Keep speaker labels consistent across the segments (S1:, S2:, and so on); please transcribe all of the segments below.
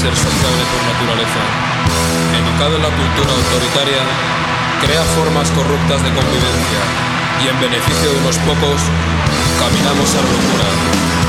S1: ser sociable por naturaleza. Educado en la cultura autoritaria, crea formas corruptas de convivencia y en beneficio de unos pocos, caminamos a la locura.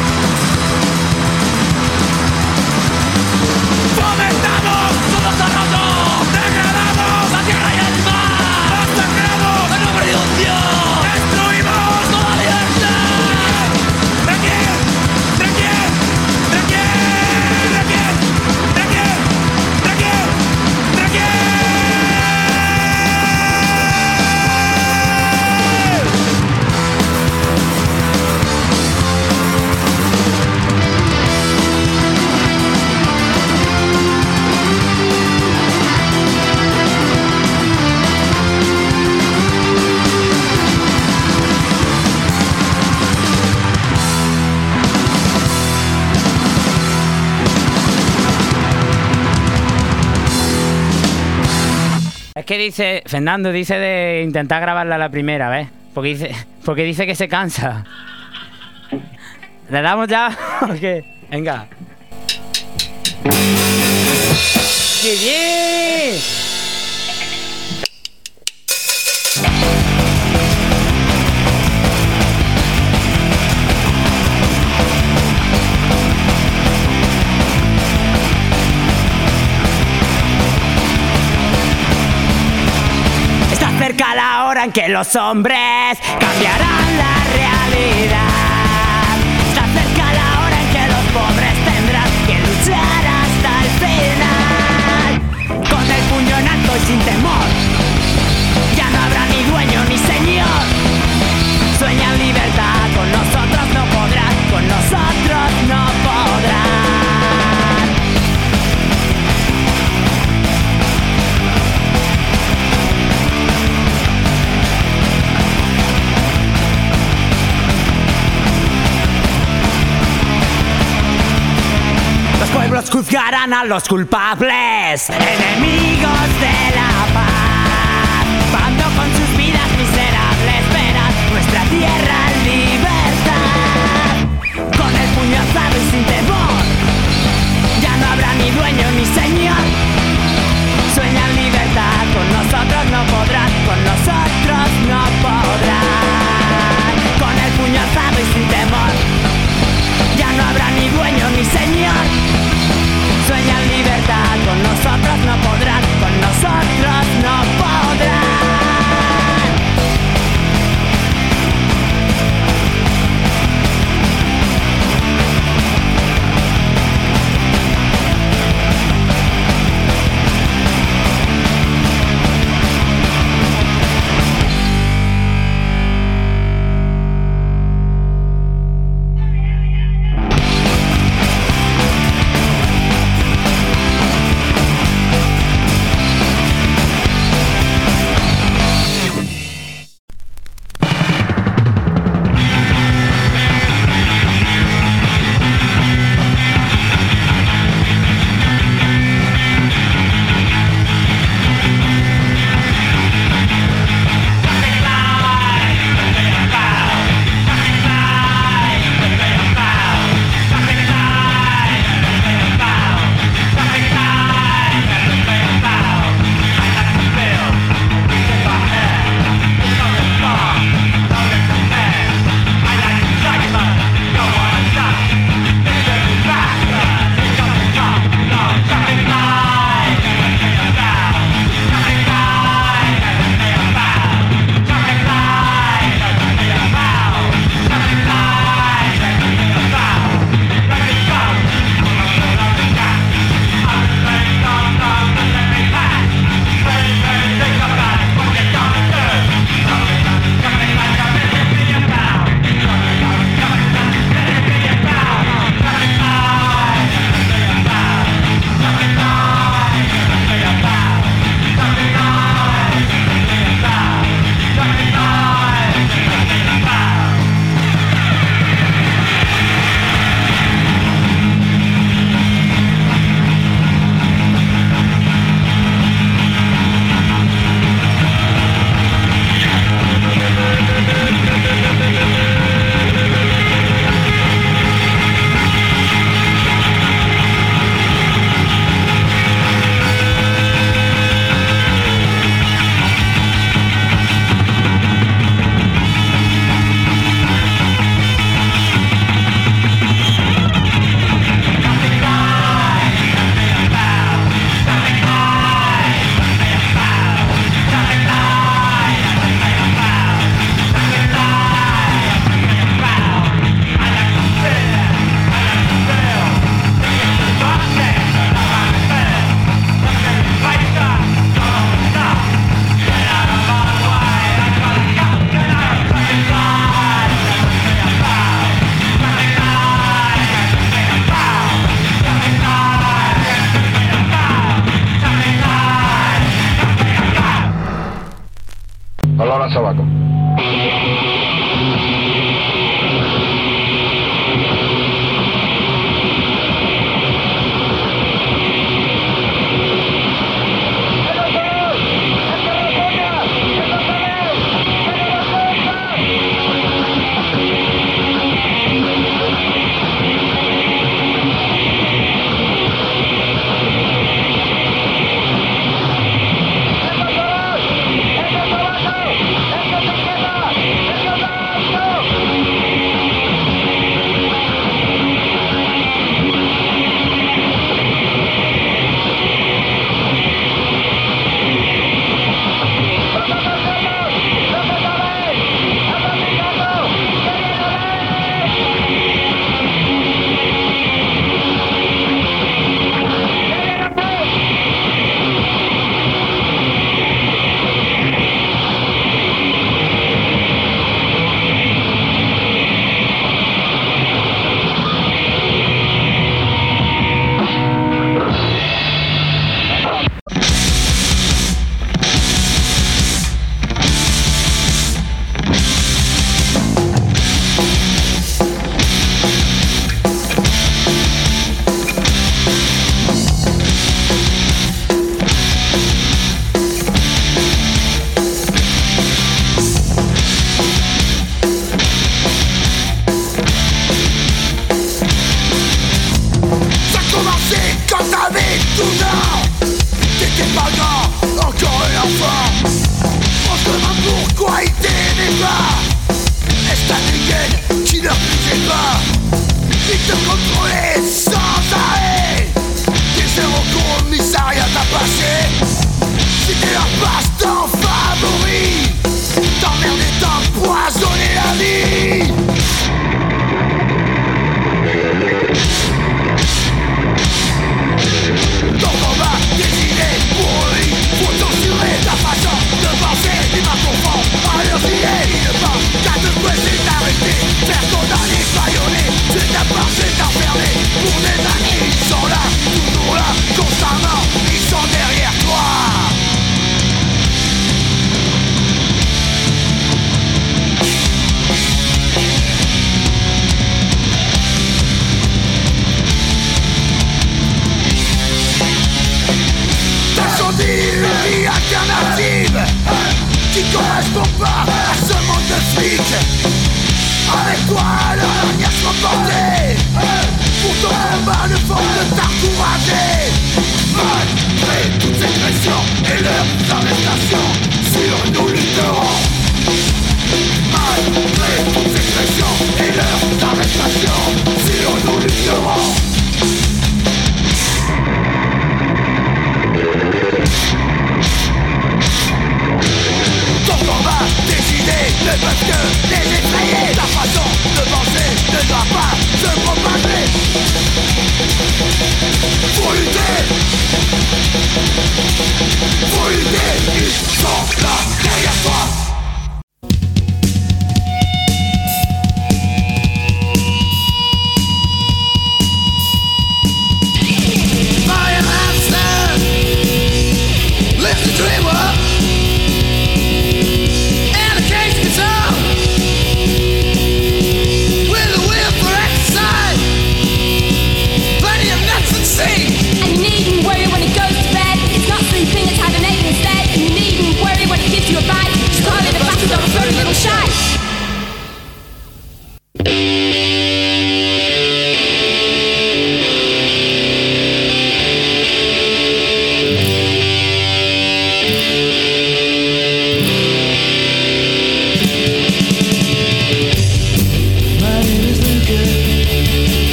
S2: Fernando dice de intentar grabarla la primera, ¿ves? Porque dice, porque dice que se cansa. ¿Le damos ya? qué? Venga. ¡Qué bien!
S3: En que los hombres cambiarán la realidad. Está cerca la hora en que los pobres tendrán que luchar hasta el final. Con el puño en alto y sin temor. Ya no habrá ni dueño ni señor. Sueñan libertad, con nosotros no podrán, con nosotros no podrán. Juzgarán a los culpables, enemigos de la paz. Cuando con sus vidas miserables verán nuestra tierra en libertad. Con el puño alzado y sin temor, ya no habrá ni dueño ni señor. Sueñan libertad, con nosotros no podrán, con nosotros no podrán. Con el puño alzado y sin temor, ya no habrá ni dueño ni señor sueñan libertad, con nosotros no podrán, con nosotros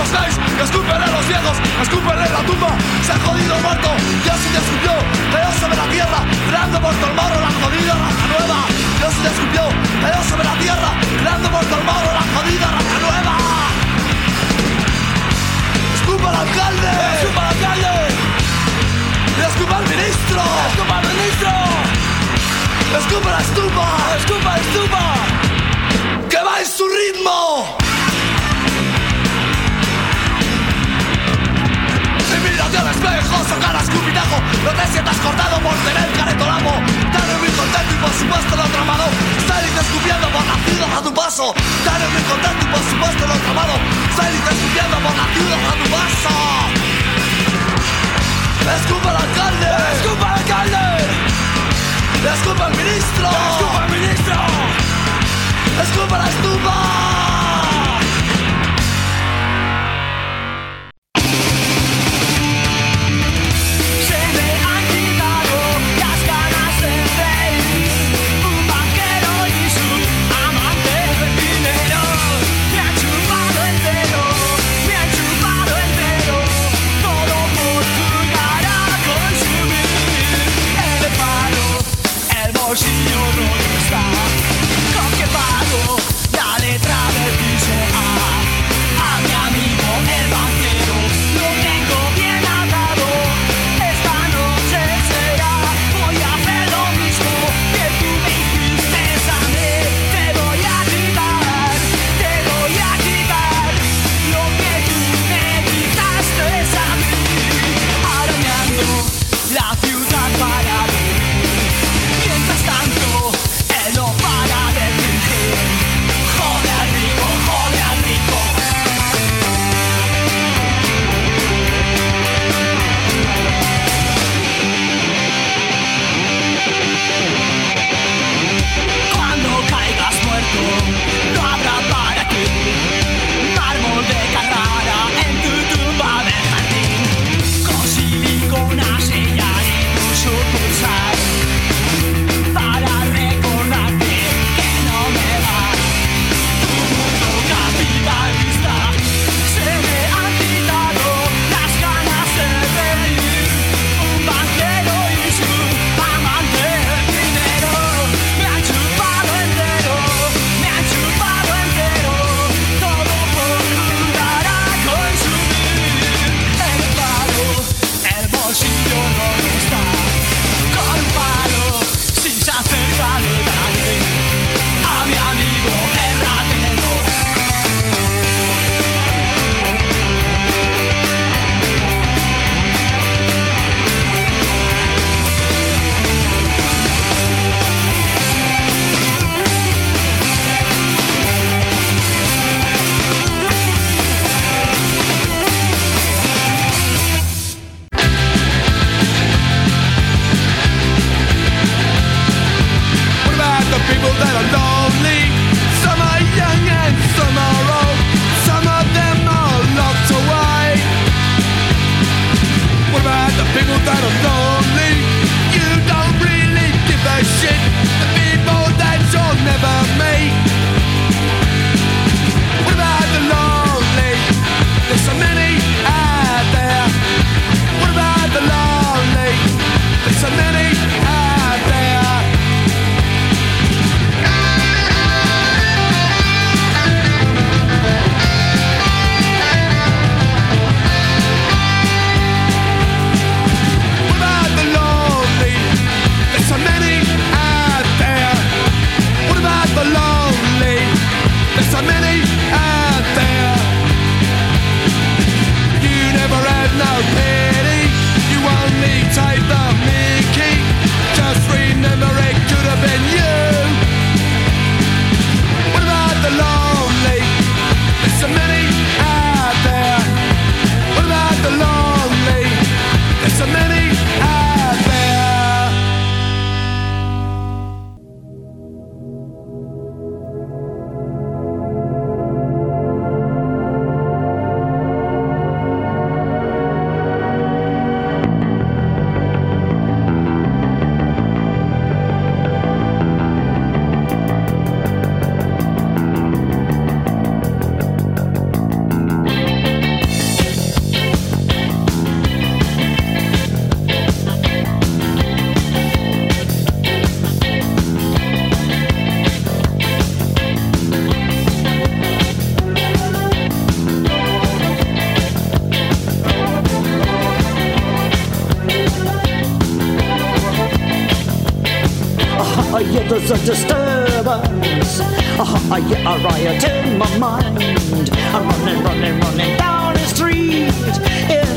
S4: los escúpele los viejos, escúpele la tumba, se ha jodido muerto, Dios sí te escupió, Dios sobre la tierra, creando por el moro la jodida raza nueva, Dios sí te escupió, Dios sobre la tierra, creando por el moro la jodida raza nueva. Escupa al alcalde, escupa al alcalde, escupa al ministro, escupa al ministro, escupa la estupa, escupa la estupa, que va en su ritmo. Mírate al espejo, sacar a escupitajo No te sientas cortado por tener caretolamo Dale muy contento y por supuesto el otro amado Salir escupiendo por la ciudad a tu paso. Dale muy contento y por supuesto el otro amado Salir escupiendo por la ciudad a tu paso. Escupa al alcalde. Escupa al alcalde. Escupa al ministro. Escupa al ministro. Escupa la estupa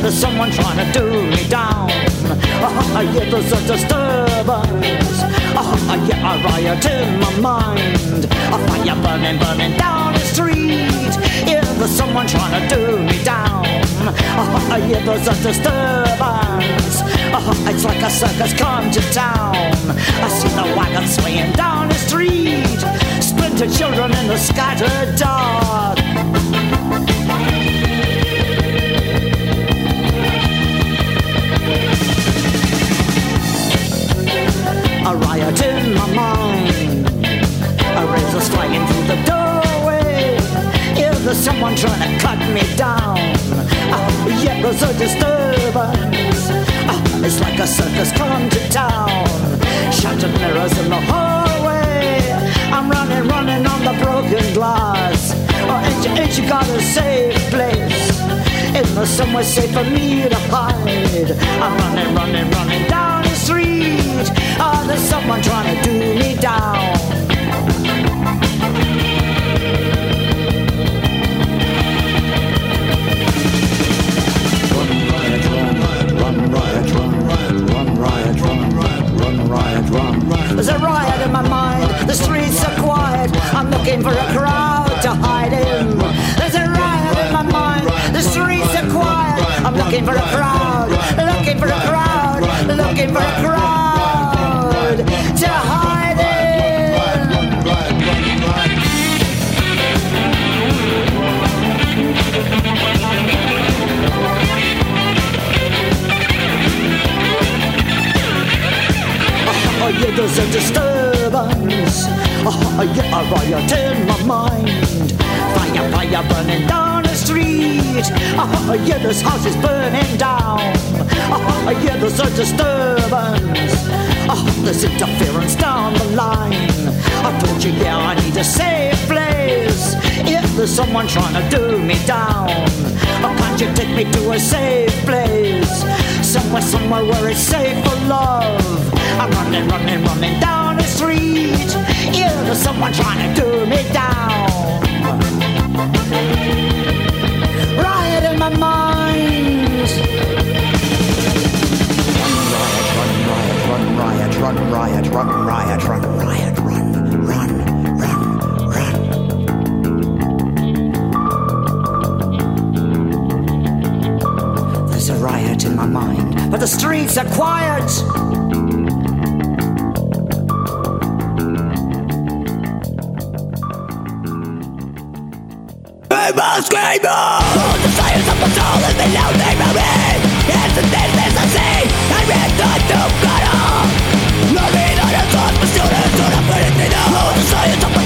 S5: there's someone trying to do me down. Oh, yeah, there's a disturbance. Oh, uh-huh, I get a riot in my mind. A fire burning, burning down the street. Yeah, there's someone trying to do me down. Oh, yeah, there's a disturbance. Oh, it's like a circus come to town. I see the wagon swinging down the street. Splintered children in the scattered dark. A riot in my mind. A razor's flying through the doorway. Yeah, there's someone trying to cut me down. Uh, yeah, there's a disturbance. Uh, it's like a circus come to town. Shattered mirrors in the hallway. I'm running, running on the broken glass. Oh, ain't you, ain't you got a safe place? Is there somewhere safe for me to hide? I'm running, running, running down street. Oh, there's someone trying to do me down. There's a riot in my mind, the streets are quiet. I'm looking for a crowd to hide in. There's a riot in my mind, the streets are quiet. I'm looking for a crowd, looking for a crowd, looking for a crowd to hide. Oh, yeah, there's a disturbance. Oh, yeah, a riot in my mind. Fire, fire burning down the street. Oh, yeah, this house is burning down. Oh, yeah, there's a disturbance. Oh, there's interference down the line. Oh, I told you, yeah, I need a safe place. If there's someone trying to do me down, oh, can't you take me to a safe place? Somewhere, somewhere where it's safe for love. I'm running, running, running down the street. Yeah, there's someone trying to do me down. Riot in my mind. Run riot, run riot, run riot, run riot, run, riot, run, run, run. There's a riot in my mind, but the streets are quiet. screamer, screamer All the science of the soul is the new name of it It's the thing that's I see I
S6: read the
S7: new battle
S6: No
S7: need on a thought,
S6: but students don't have anything to know All the science
S4: of my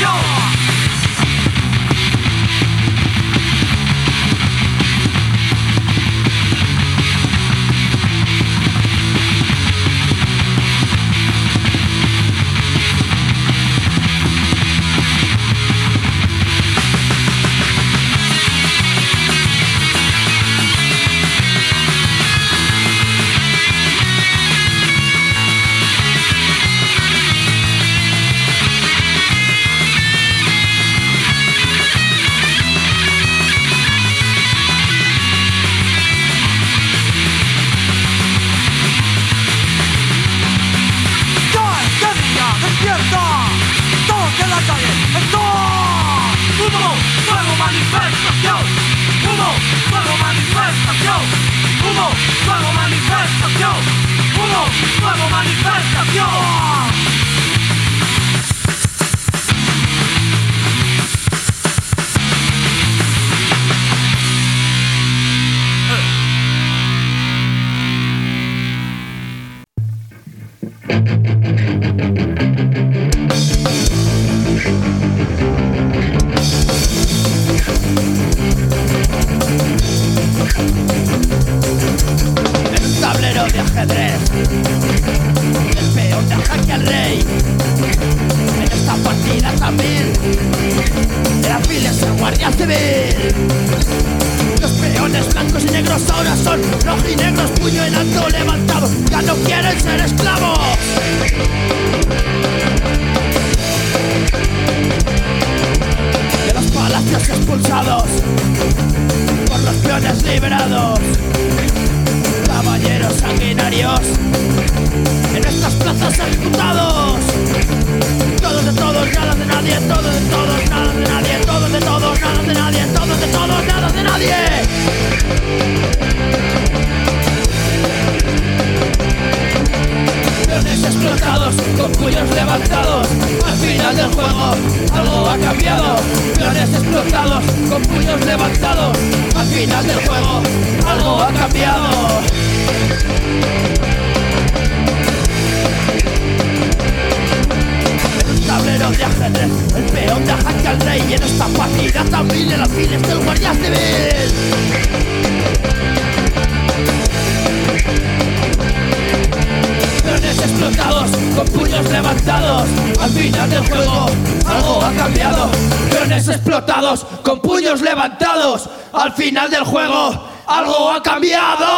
S8: No.
S6: el ser esclavo. final del juego algo ha cambiado.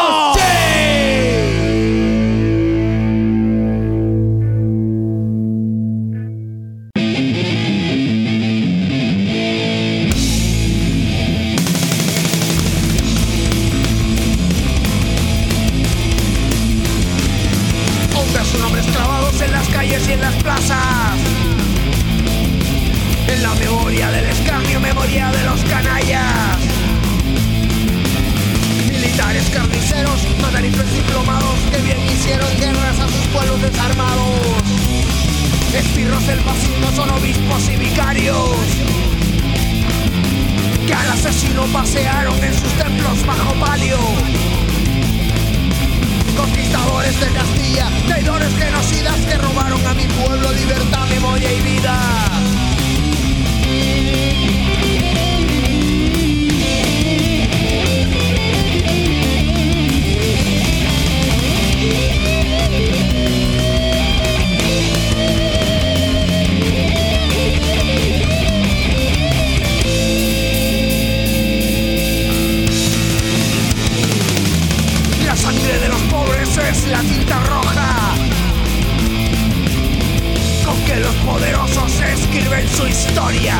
S6: Pasearon en sus templos bajo palio. Conquistadores de Castilla, traidores genocidas que robaron a mi pueblo libertad, memoria y vida. poderosos escriben su historia.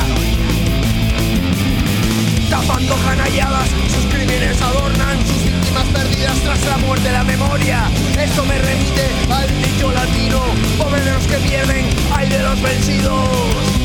S6: Tapando canalladas, sus crímenes adornan sus víctimas perdidas tras la muerte de la memoria. Esto me remite al dicho latino, pobre de los que pierden, hay de los vencidos.